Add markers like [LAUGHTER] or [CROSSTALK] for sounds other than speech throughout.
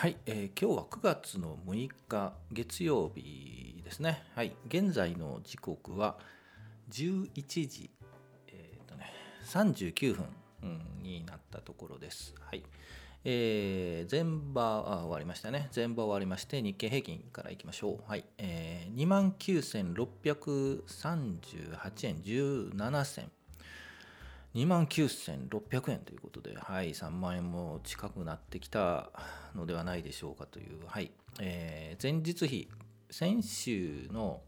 はい、えー今日は9月の6日月曜日ですね。はい、現在の時刻は11時、えーとね、39分になったところです。はい。えー前場あ終わりましたね。前場終わりまして、日経平均からいきましょう。はい。えー、29,638円17銭。2万9600円ということで、はい、3万円も近くなってきたのではないでしょうかという、はい、えー前日比、先週の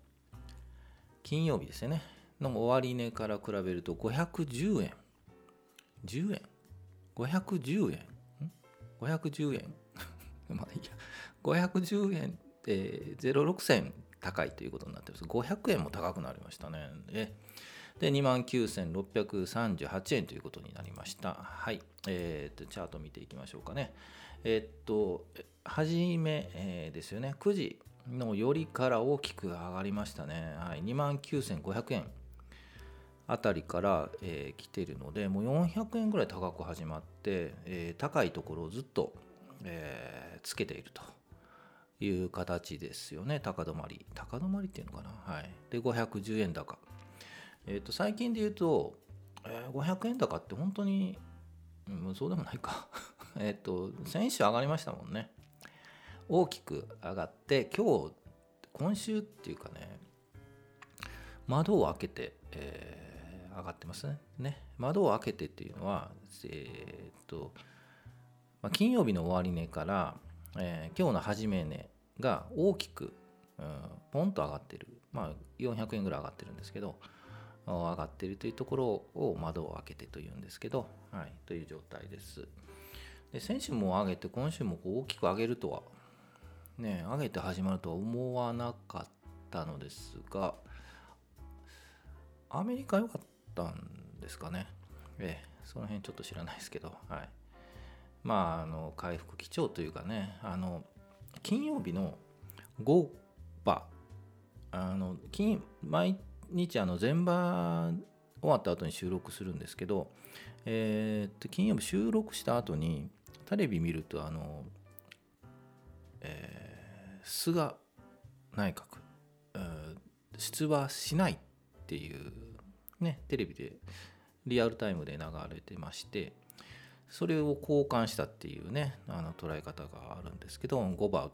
金曜日ですよね、の終値から比べると510円、10円 ?510 円ん ?510 円？[LAUGHS] まあいいや、510円で06銭高いということになってます。500円も高くなりましたね。でで、29,638円ということになりました。はい。えー、と、チャート見ていきましょうかね。えーっと、はじめ、えーですよね。9時のよりから大きく上がりましたね。はい。29,500円あたりから、えー来ているので、もう400円ぐらい高く始まって、えー高いところをずっと、えーつけていると。いう形ですよね、高止まり。高止まりっていうのかな。はい。で、510円高。えっ、と、最近で言うと、えー500円高って本当に、うん、そうでもないか。[LAUGHS] えっと、先週上がりましたもんね。大きく上がって、今日、今週っていうかね、窓を開けて、えー上がってますね。ね窓を開けてっていうのは、えっ、と、まあ、金曜日の終値から、えー今日の始め値が大きく、うん、ポンと上がってる、まあ、400円ぐらい上がってるんですけど上がっているというところを窓を開けてというんですけど、はい、という状態です。で先週も上げて今週もこう大きく上げるとはね上げて始まるとは思わなかったのですがアメリカ良かったんですかね。ええその辺ちょっと知らないですけどはい。まあ、あの回復基調というかねあの金曜日の5場あの金毎日あの前場終わった後に収録するんですけど、えーっと金曜日収録した後にテレビ見るとあの、えー菅内閣、えー出馬しないっていうねテレビでリアルタイムで流れてましてそれを交換したっていうねあの捉え方があるんですけど5番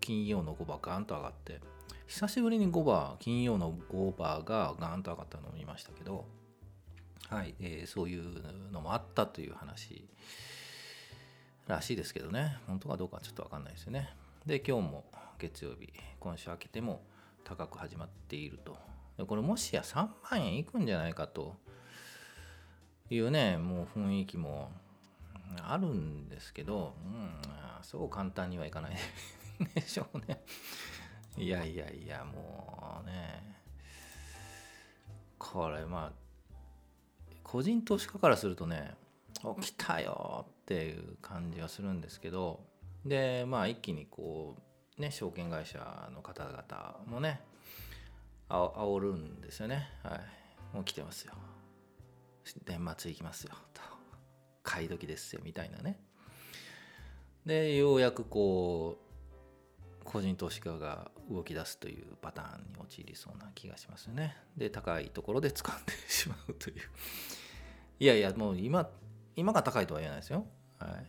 金曜の5番ガンと上がって久しぶりに5番金曜の5番がガーンと上がったのを見ましたけどはい、えーそういうのもあったという話らしいですけどね。本当かどうかちょっと分かんないですよね。で今日も月曜日今週明けても高く始まっていると。でこれもしや3万円いくんじゃないかというねもう雰囲気もあるんですけど、うん、そう簡単にはいかないでしょうね。いやいやいや、もうね、これまあ、個人投資家からするとね、起きたよっていう感じはするんですけど、で、まあ一気にこう、ね、証券会社の方々もね、あ煽るんですよね。はい。もう来てますよ。年末行きますよ。と。買い時ですよみたいなねでようやくこう個人投資家が動き出すというパターンに陥りそうな気がしますよね。で高いところで掴んでしまうという。[LAUGHS] いやいやもう今今が高いとは言えないですよ。はい。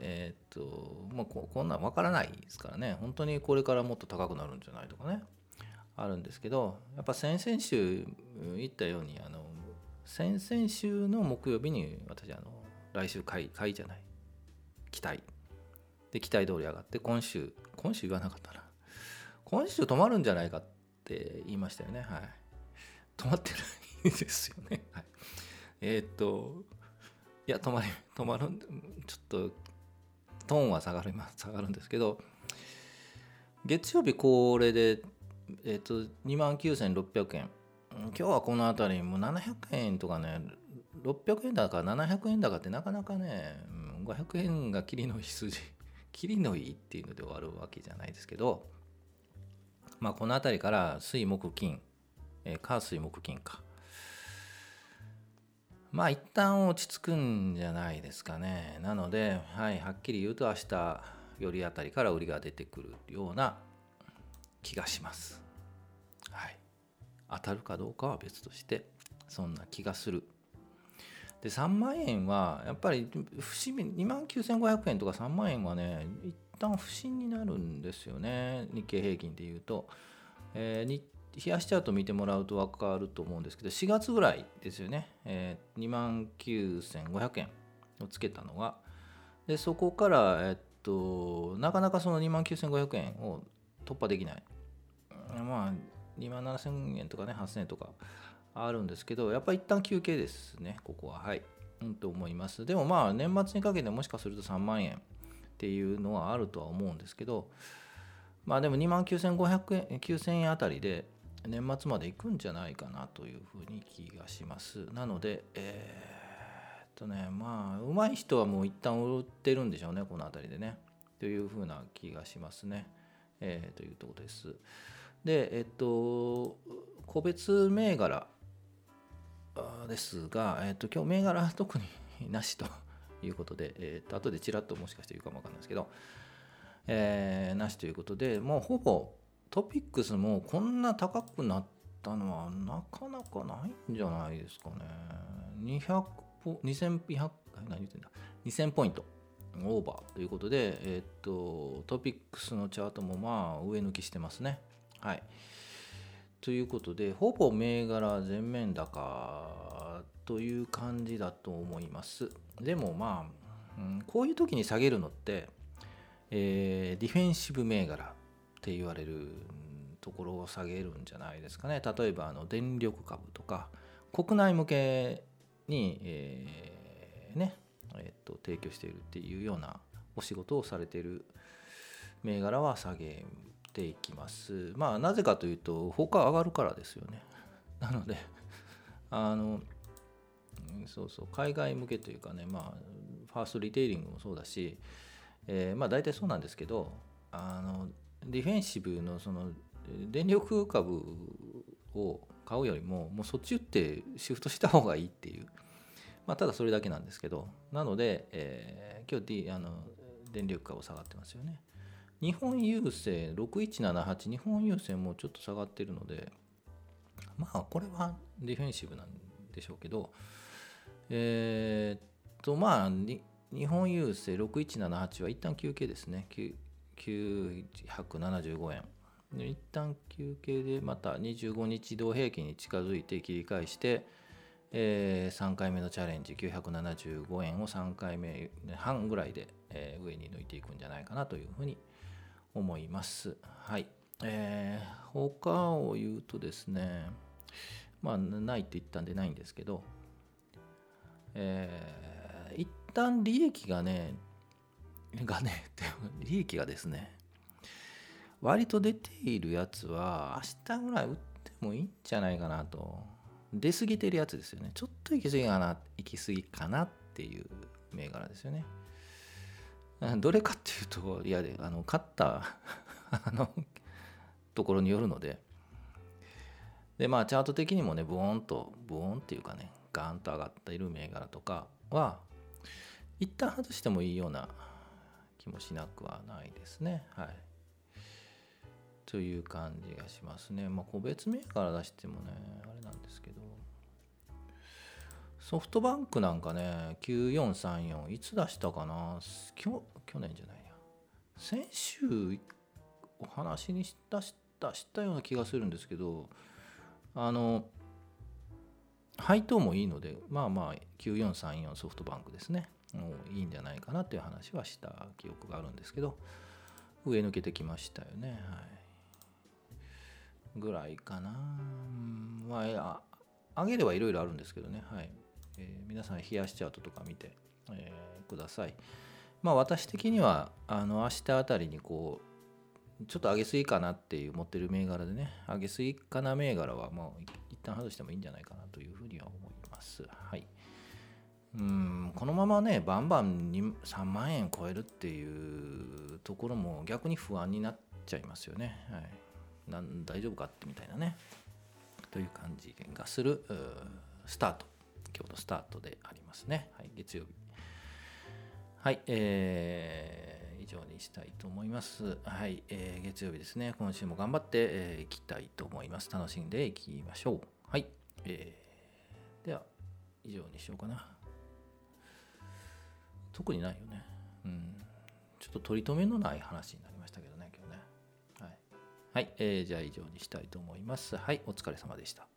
えーっともうここんなん分からないですからね。本当にこれからもっと高くなるんじゃないとかね。あるんですけどやっぱ先々週言ったようにあの先々週の木曜日に私あの来週買い買いじゃない。期待。で期待通り上がって今週今週言わなかったな。今週止まるんじゃないかって言いましたよね。はい。止まってないですよね。はい。えーっといや止まり止まるちょっとトーンは下がります下がるんですけど月曜日これでえーっと2万9600円。今日はこの辺りもう700円とかね600円高700円高ってなかなかね500円が切りのいい数字切りのいいっていうので終わるわけじゃないですけどまあこの辺りから水木金え火水木金かまあ一旦落ち着くんじゃないですかねなのではいはっきり言うと明日よりあたりから売りが出てくるような気がします。はい、当たるかどうかは別としてそんな気がする。で3万円はやっぱり節目2万9500円とか3万円はね一旦不審になるんですよね。日経平均でいうと。えー、冷やしチャート見てもらうと分かると思うんですけど4月ぐらいですよね、えー、2万9500円をつけたのが。でそこから、えっと、なかなかその2万9500円を突破できない。まあ2万7000円とかね8000円とか。あるんですけどやっぱり一旦休憩ですねここは。はい、うん、と思います。でもまあ年末にかけてもしかすると3万円っていうのはあるとは思うんですけどまあでも2万9500円9000円あたりで年末まで行くんじゃないかなというふうに気がします。なのでえー、っとねまあ上手い人はもう一旦売ってるんでしょうねこの辺りでね。というふうな気がしますね、えー、というところです。でえっと個別銘柄ですが、えっと、今日銘柄は特になしということで、えっと後でちらっともしかして言うかもわかんないですけど、えー、なしということでもうほぼトピックスもこんな高くなったのはなかなかないんじゃないですかね。200ポ2000何言ってんだ？2000ポイントオーバーということで、えっと、トピックスのチャートもまあ上抜きしてますね。はい。ということで、ほぼ銘柄全面高という感じだと思います。でもまあ、うん、こういう時に下げるのって、えー、ディフェンシブ銘柄って言われるところを下げるんじゃないですかね。例えばあの電力株とか、国内向けに、えー、ね、えー、と提供しているっていうようなお仕事をされている銘柄は下げていきます。まあなぜかというと他上がるからですよね。[LAUGHS] なのであのそうそう海外向けというかねまあファーストリテイリングもそうだし、えー、まあ大体そうなんですけどあのディフェンシブのその電力株を買うよりももうそっち打ってシフトした方がいいっていうまあただそれだけなんですけどなので、えー、今日、D、あの電力株下がってますよね日本郵政6178日本郵政もちょっと下がってるのでまあこれはディフェンシブなんでしょうけどえー、っとまあ日本郵政6178は一旦休憩ですね。975円。一旦休憩でまた25日移動平均に近づいて切り返して、えー、3回目のチャレンジ975円を3回目半ぐらいで、えー、上に抜いていくんじゃないかなというふうに思います。はい。えー、他を言うとですね、まあ、ないって言ったんでないんですけど、えー、一旦利益がね、[LAUGHS] がね、[LAUGHS] 利益がですね、割と出ているやつは明日ぐらい売ってもいいんじゃないかなと。出過ぎてるやつですよね。ちょっと行き過ぎかな、行き過ぎかなっていう銘柄ですよね。[LAUGHS] どれかっていうと、いや、あの、勝った [LAUGHS] あの、ところによるので、で、まあ、チャート的にもね、ブーンと、ブーンっていうかね、ガーンと上がっている銘柄とかは、一旦外してもいいような気もしなくはないですね。はい。という感じがしますね。まあ、個別銘柄出してもね、あれなんですけど、ソフトバンクなんかね、9434、いつ出したかな？去去年じゃないや。先週お話にしたしたしたような気がするんですけど、あの、配当もいいので、まあまあ、9434ソフトバンクですね。もういいんじゃないかなっていう話はした記憶があるんですけど、上抜けてきましたよね。はい。ぐらいかな。まあ、上げればいろいろあるんですけどね。はい。えー、皆さん冷やしチャートとか見て、えー、ください。まあ私的にはあの明日あたりにこうちょっと上げすぎかなっていう持ってる銘柄でね上げすぎかな銘柄はもう一旦外してもいいんじゃないかなというふうには思います。はい。うんこのままねバンバンに3万円超えるっていうところも逆に不安になっちゃいますよね。はい、なん大丈夫かってみたいなね。という感じがするスタート。今日のスタートでありますね。はい、月曜日。はい、えー、以上にしたいと思います。はい、えー月曜日ですね。今週も頑張ってい、えーいきたいと思います。楽しんでいきましょう。はい。えーでは、以上にしようかな。特にないよね。うん。ちょっと取り留めのない話になりましたけどね、今日ね。はい。はい、えーじゃあ以上にしたいと思います。はい、お疲れ様でした。